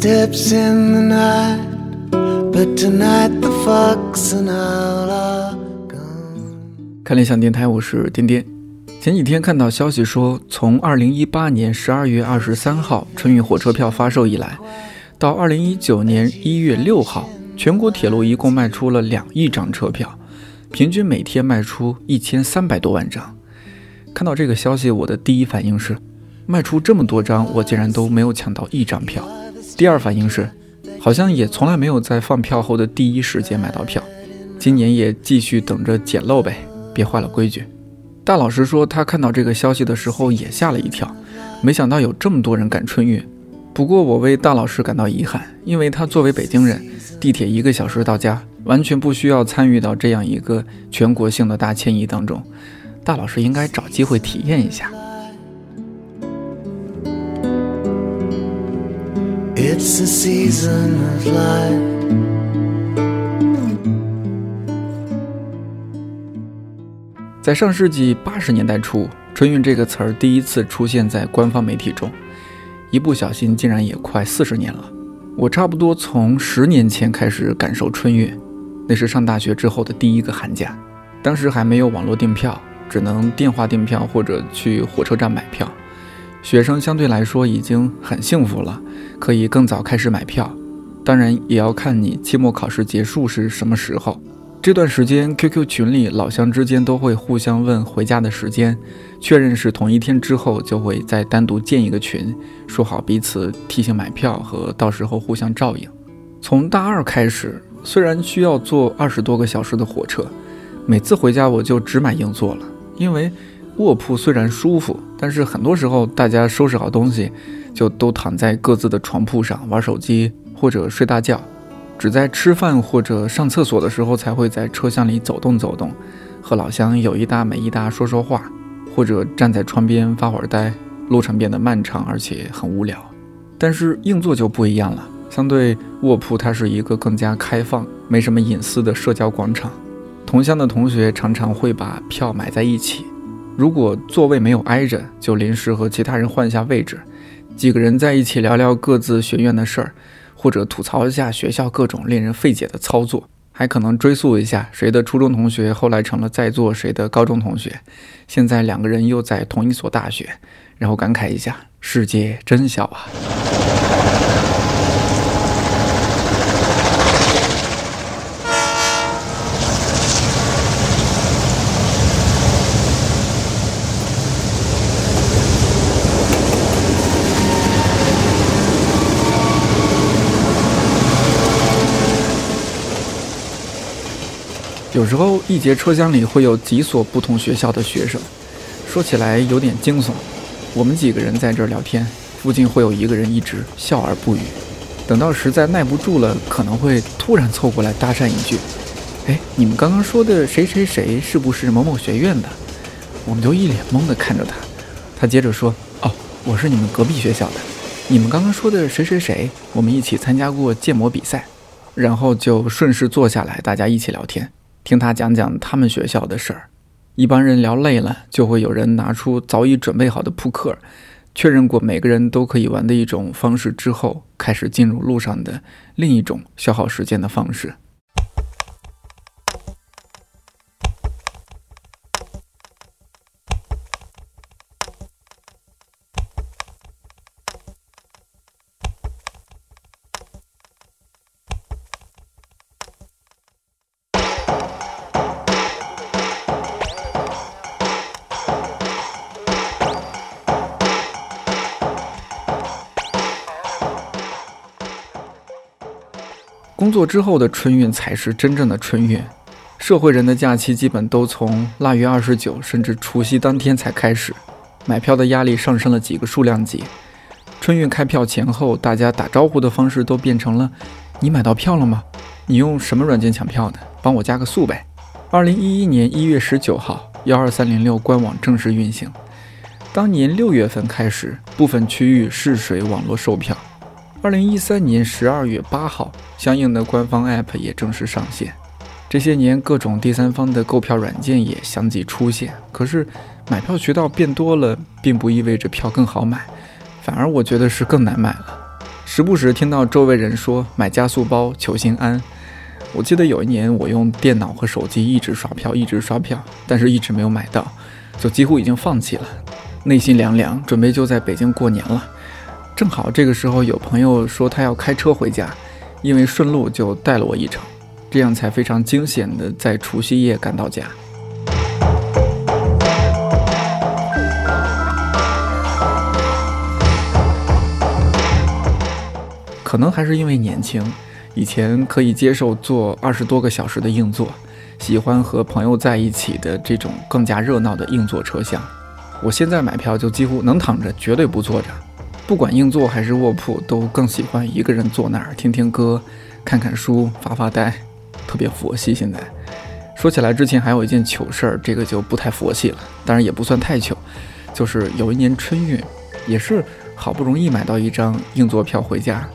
steps in the night, but tonight the fox and owl are gone. 看理想电台，我是颠颠。前几天看到消息说，从二零一八年十二月二十三号春运火车票发售以来，到二零一九年一月六号，全国铁路一共卖出了两亿张车票，平均每天卖出一千三百多万张。看到这个消息，我的第一反应是，卖出这么多张，我竟然都没有抢到一张票。第二反应是，好像也从来没有在放票后的第一时间买到票。今年也继续等着捡漏呗，别坏了规矩。大老师说，他看到这个消息的时候也吓了一跳，没想到有这么多人赶春运。不过我为大老师感到遗憾，因为他作为北京人，地铁一个小时到家，完全不需要参与到这样一个全国性的大迁移当中。大老师应该找机会体验一下。It's the season of life 在上世纪八十年代初，“春运”这个词儿第一次出现在官方媒体中，一不小心竟然也快四十年了。我差不多从十年前开始感受春运，那是上大学之后的第一个寒假，当时还没有网络订票，只能电话订票或者去火车站买票。学生相对来说已经很幸福了，可以更早开始买票。当然，也要看你期末考试结束是什么时候。这段时间，QQ 群里老乡之间都会互相问回家的时间，确认是同一天之后，就会再单独建一个群，说好彼此提醒买票和到时候互相照应。从大二开始，虽然需要坐二十多个小时的火车，每次回家我就只买硬座了，因为卧铺虽然舒服，但是很多时候大家收拾好东西，就都躺在各自的床铺上玩手机或者睡大觉。只在吃饭或者上厕所的时候才会在车厢里走动走动，和老乡有一搭没一搭说说话，或者站在窗边发会儿呆。路程变得漫长而且很无聊。但是硬座就不一样了，相对卧铺，它是一个更加开放、没什么隐私的社交广场。同乡的同学常常会把票买在一起，如果座位没有挨着，就临时和其他人换一下位置，几个人在一起聊聊各自学院的事儿。或者吐槽一下学校各种令人费解的操作，还可能追溯一下谁的初中同学后来成了在座谁的高中同学，现在两个人又在同一所大学，然后感慨一下世界真小啊。有时候一节车厢里会有几所不同学校的学生，说起来有点惊悚。我们几个人在这儿聊天，附近会有一个人一直笑而不语。等到实在耐不住了，可能会突然凑过来搭讪一句：“哎，你们刚刚说的谁谁谁是不是某某学院的？”我们就一脸懵地看着他。他接着说：“哦，我是你们隔壁学校的。你们刚刚说的谁谁谁，我们一起参加过建模比赛。”然后就顺势坐下来，大家一起聊天。听他讲讲他们学校的事儿，一帮人聊累了，就会有人拿出早已准备好的扑克，确认过每个人都可以玩的一种方式之后，开始进入路上的另一种消耗时间的方式。作之后的春运才是真正的春运，社会人的假期基本都从腊月二十九甚至除夕当天才开始，买票的压力上升了几个数量级。春运开票前后，大家打招呼的方式都变成了：“你买到票了吗？你用什么软件抢票的？帮我加个速呗。”二零一一年一月十九号，幺二三零六官网正式运行。当年六月份开始，部分区域试水网络售票。二零一三年十二月八号，相应的官方 App 也正式上线。这些年，各种第三方的购票软件也相继出现。可是，买票渠道变多了，并不意味着票更好买，反而我觉得是更难买了。时不时听到周围人说买加速包求心安。我记得有一年我用电脑和手机一直刷票，一直刷票，但是一直没有买到，就几乎已经放弃了，内心凉凉，准备就在北京过年了。正好这个时候有朋友说他要开车回家，因为顺路就带了我一程，这样才非常惊险的在除夕夜赶到家。可能还是因为年轻，以前可以接受坐二十多个小时的硬座，喜欢和朋友在一起的这种更加热闹的硬座车厢。我现在买票就几乎能躺着，绝对不坐着。不管硬座还是卧铺，都更喜欢一个人坐那儿听听歌、看看书、发发呆，特别佛系。现在说起来，之前还有一件糗事儿，这个就不太佛系了，当然也不算太糗，就是有一年春运，也是好不容易买到一张硬座票回家。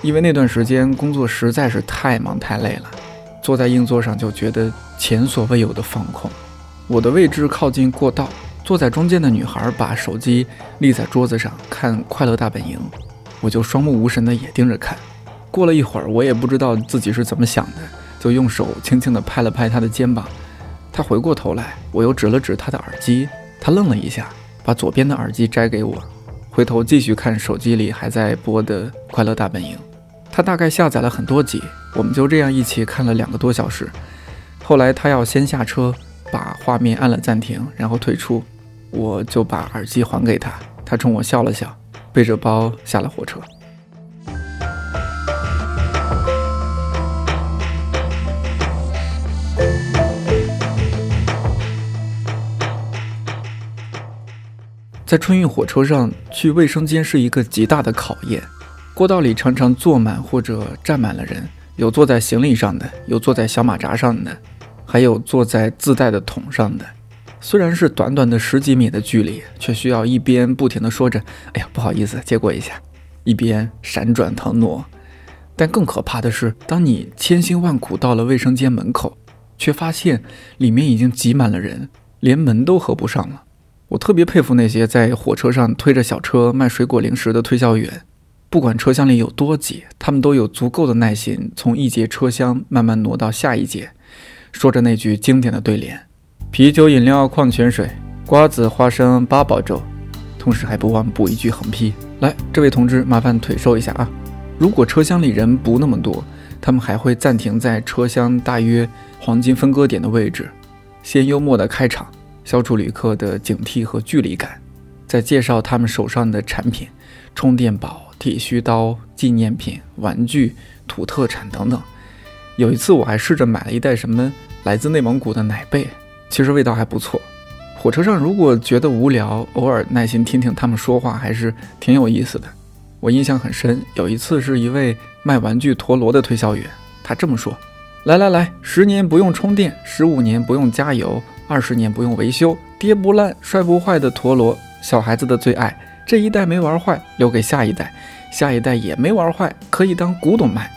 因为那段时间工作实在是太忙太累了，坐在硬座上就觉得前所未有的放空。我的位置靠近过道，坐在中间的女孩把手机立在桌子上看《快乐大本营》，我就双目无神的也盯着看。过了一会儿，我也不知道自己是怎么想的，就用手轻轻的拍了拍她的肩膀。她回过头来，我又指了指她的耳机，她愣了一下，把左边的耳机摘给我，回头继续看手机里还在播的《快乐大本营》。她大概下载了很多集，我们就这样一起看了两个多小时。后来她要先下车，把画面按了暂停，然后退出，我就把耳机还给他。他冲我笑了笑，背着包下了火车。在春运火车上去卫生间是一个极大的考验。过道里常常坐满或者站满了人，有坐在行李上的，有坐在小马扎上的，还有坐在自带的桶上的。虽然是短短的十几米的距离，却需要一边不停地说着“哎呀，不好意思，借过一下”，一边闪转腾挪。但更可怕的是，当你千辛万苦到了卫生间门口，却发现里面已经挤满了人，连门都合不上了。我特别佩服那些在火车上推着小车卖水果零食的推销员。不管车厢里有多挤，他们都有足够的耐心，从一节车厢慢慢挪到下一节，说着那句经典的对联：“啤酒、饮料、矿泉水，瓜子、花生、八宝粥。”同时还不忘补一句横批：“来，这位同志，麻烦腿收一下啊！”如果车厢里人不那么多，他们还会暂停在车厢大约黄金分割点的位置，先幽默的开场，消除旅客的警惕和距离感，再介绍他们手上的产品：充电宝。剃须刀、纪念品、玩具、土特产等等。有一次，我还试着买了一袋什么来自内蒙古的奶贝，其实味道还不错。火车上如果觉得无聊，偶尔耐心听听他们说话，还是挺有意思的。我印象很深，有一次是一位卖玩具陀螺的推销员，他这么说：“来来来，十年不用充电，十五年不用加油，二十年不用维修，跌不烂、摔不坏的陀螺，小孩子的最爱。”这一代没玩坏，留给下一代；下一代也没玩坏，可以当古董卖。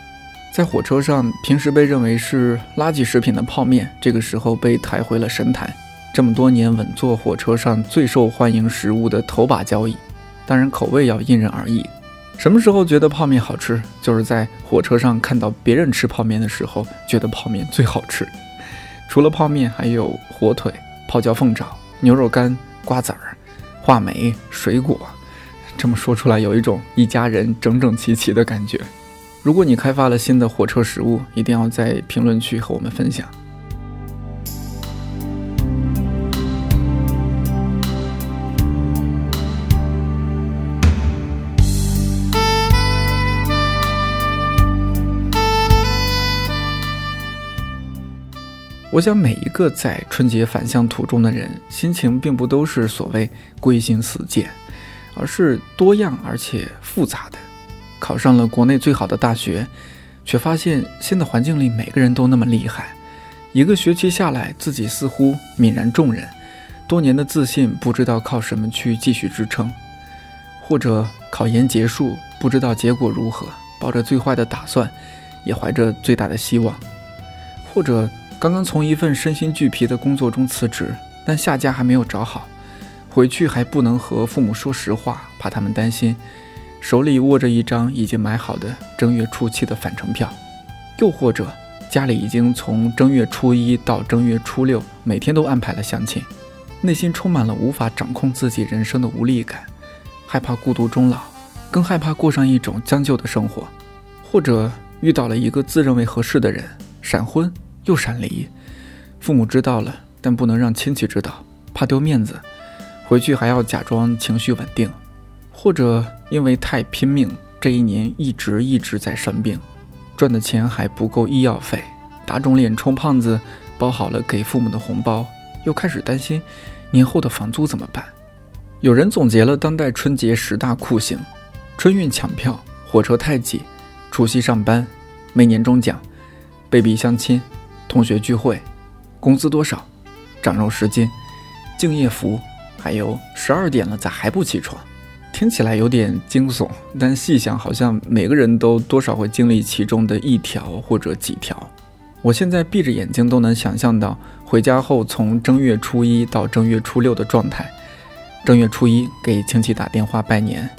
在火车上，平时被认为是垃圾食品的泡面，这个时候被抬回了神坛。这么多年稳坐火车上最受欢迎食物的头把交椅，当然口味要因人而异。什么时候觉得泡面好吃？就是在火车上看到别人吃泡面的时候，觉得泡面最好吃。除了泡面，还有火腿、泡椒凤爪、牛肉干、瓜子儿。话梅、水果，这么说出来有一种一家人整整齐齐的感觉。如果你开发了新的火车食物，一定要在评论区和我们分享。我想，每一个在春节返乡途中的人，心情并不都是所谓归心似箭，而是多样而且复杂的。考上了国内最好的大学，却发现新的环境里每个人都那么厉害。一个学期下来，自己似乎泯然众人，多年的自信不知道靠什么去继续支撑。或者考研结束，不知道结果如何，抱着最坏的打算，也怀着最大的希望。或者。刚刚从一份身心俱疲的工作中辞职，但下家还没有找好，回去还不能和父母说实话，怕他们担心，手里握着一张已经买好的正月初七的返程票，又或者家里已经从正月初一到正月初六每天都安排了相亲，内心充满了无法掌控自己人生的无力感，害怕孤独终老，更害怕过上一种将就的生活，或者遇到了一个自认为合适的人，闪婚又闪离，父母知道了，但不能让亲戚知道，怕丢面子，回去还要假装情绪稳定。或者因为太拼命，这一年一直一直在生病，赚的钱还不够医药费，打肿脸充胖子，包好了给父母的红包，又开始担心年后的房租怎么办。有人总结了当代春节十大酷刑：春运抢票、火车太挤、除夕上班、没年终奖、被逼相亲、同学聚会、工资多少、长肉十斤、敬业福，还有十二点了咋还不起床？听起来有点惊悚，但细想，好像每个人都多少会经历其中的一条或者几条。我现在闭着眼睛都能想象到回家后从正月初一到正月初六的状态。正月初一给亲戚打电话拜年，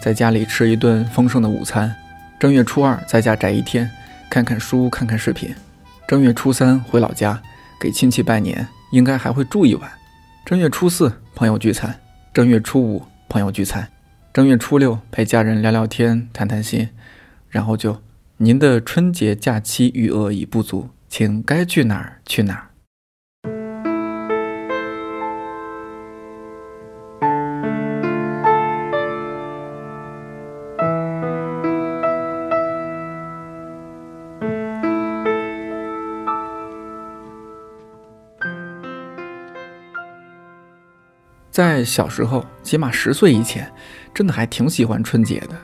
在家里吃一顿丰盛的午餐。正月初二在家宅一天，看看书，看看视频。正月初三回老家给亲戚拜年，应该还会住一晚。正月初四朋友聚餐，正月初五朋友聚餐。正月初六陪家人聊聊天、谈谈心，然后就您的春节假期余额已不足，请该去哪儿去哪儿。小时候，起码十岁以前，真的还挺喜欢春节的，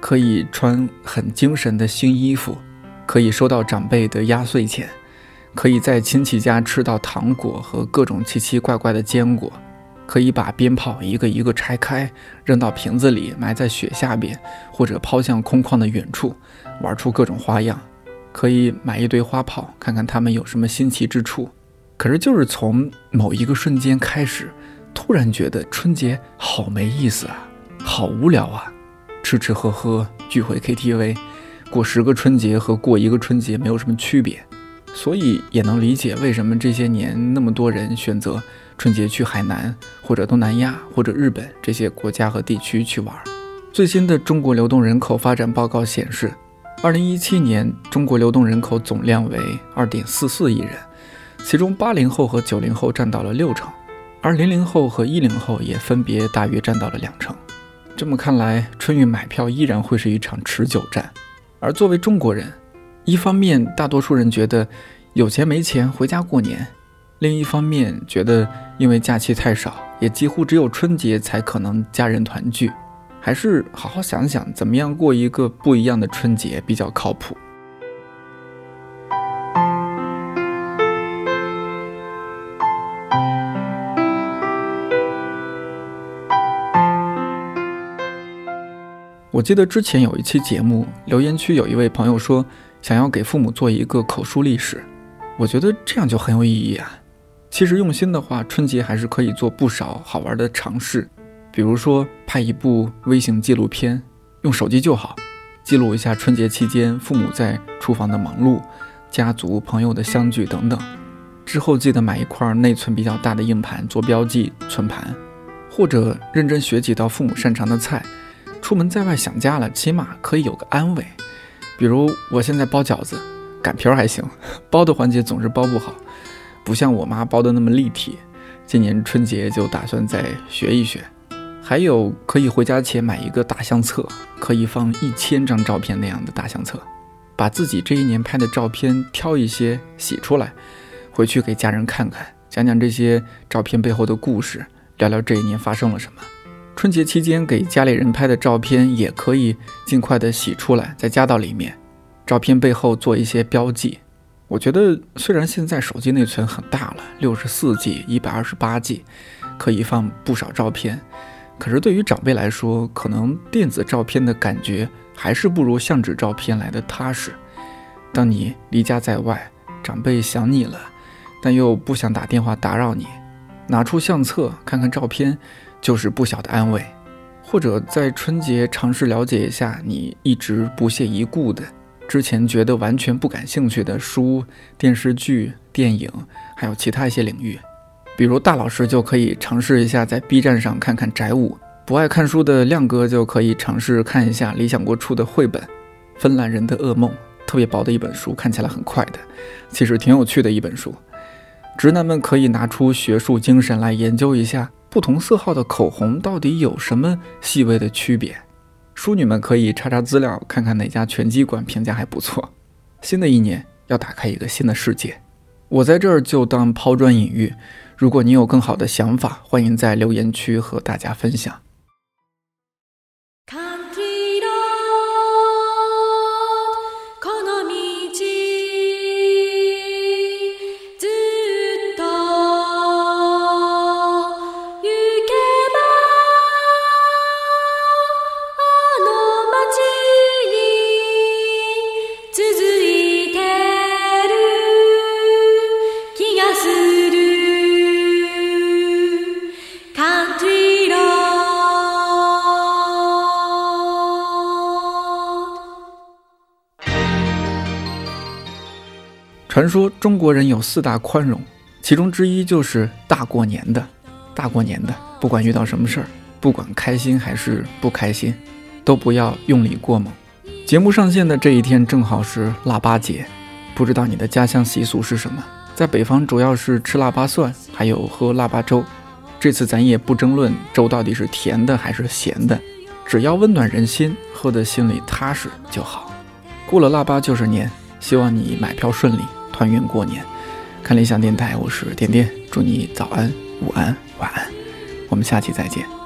可以穿很精神的新衣服，可以收到长辈的压岁钱，可以在亲戚家吃到糖果和各种奇奇怪怪的坚果，可以把鞭炮一个一个拆开，扔到瓶子里埋在雪下边，或者抛向空旷的远处，玩出各种花样，可以买一堆花炮，看看它们有什么新奇之处。可是，就是从某一个瞬间开始。突然觉得春节好没意思啊，好无聊啊，吃吃喝喝，聚会 KTV，过十个春节和过一个春节没有什么区别，所以也能理解为什么这些年那么多人选择春节去海南或者东南亚或者日本这些国家和地区去玩。最新的中国流动人口发展报告显示，二零一七年中国流动人口总量为二点四四亿人，其中八零后和九零后占到了六成。而零零后和一零后也分别大约占到了两成。这么看来，春运买票依然会是一场持久战。而作为中国人，一方面大多数人觉得有钱没钱回家过年，另一方面觉得因为假期太少，也几乎只有春节才可能家人团聚，还是好好想想怎么样过一个不一样的春节比较靠谱。我记得之前有一期节目，留言区有一位朋友说想要给父母做一个口述历史，我觉得这样就很有意义啊。其实用心的话，春节还是可以做不少好玩的尝试，比如说拍一部微型纪录片，用手机就好，记录一下春节期间父母在厨房的忙碌、家族朋友的相聚等等。之后记得买一块内存比较大的硬盘做标记存盘，或者认真学几道父母擅长的菜。出门在外想家了，起码可以有个安慰。比如我现在包饺子，擀皮儿还行，包的环节总是包不好，不像我妈包的那么立体。今年春节就打算再学一学。还有可以回家前买一个大相册，可以放一千张照片那样的大相册，把自己这一年拍的照片挑一些洗出来，回去给家人看看，讲讲这些照片背后的故事，聊聊这一年发生了什么。春节期间给家里人拍的照片也可以尽快的洗出来，再加到里面。照片背后做一些标记。我觉得虽然现在手机内存很大了，六十四 G、一百二十八 G，可以放不少照片，可是对于长辈来说，可能电子照片的感觉还是不如相纸照片来的踏实。当你离家在外，长辈想你了，但又不想打电话打扰你，拿出相册看看照片。就是不小的安慰，或者在春节尝试了解一下你一直不屑一顾的、之前觉得完全不感兴趣的书、电视剧、电影，还有其他一些领域。比如大老师就可以尝试一下在 B 站上看看宅舞，不爱看书的亮哥就可以尝试看一下理想国出的绘本《芬兰人的噩梦》，特别薄的一本书，看起来很快的，其实挺有趣的一本书。直男们可以拿出学术精神来研究一下。不同色号的口红到底有什么细微的区别？淑女们可以查查资料，看看哪家拳击馆评价还不错。新的一年要打开一个新的世界，我在这儿就当抛砖引玉。如果你有更好的想法，欢迎在留言区和大家分享。传说中国人有四大宽容，其中之一就是大过年的，大过年的，不管遇到什么事儿，不管开心还是不开心，都不要用力过猛。节目上线的这一天正好是腊八节，不知道你的家乡习俗是什么？在北方主要是吃腊八蒜，还有喝腊八粥。这次咱也不争论粥到底是甜的还是咸的，只要温暖人心，喝得心里踏实就好。过了腊八就是年，希望你买票顺利。团圆过年，看理想电台，我是点点，祝你早安、午安、晚安，我们下期再见。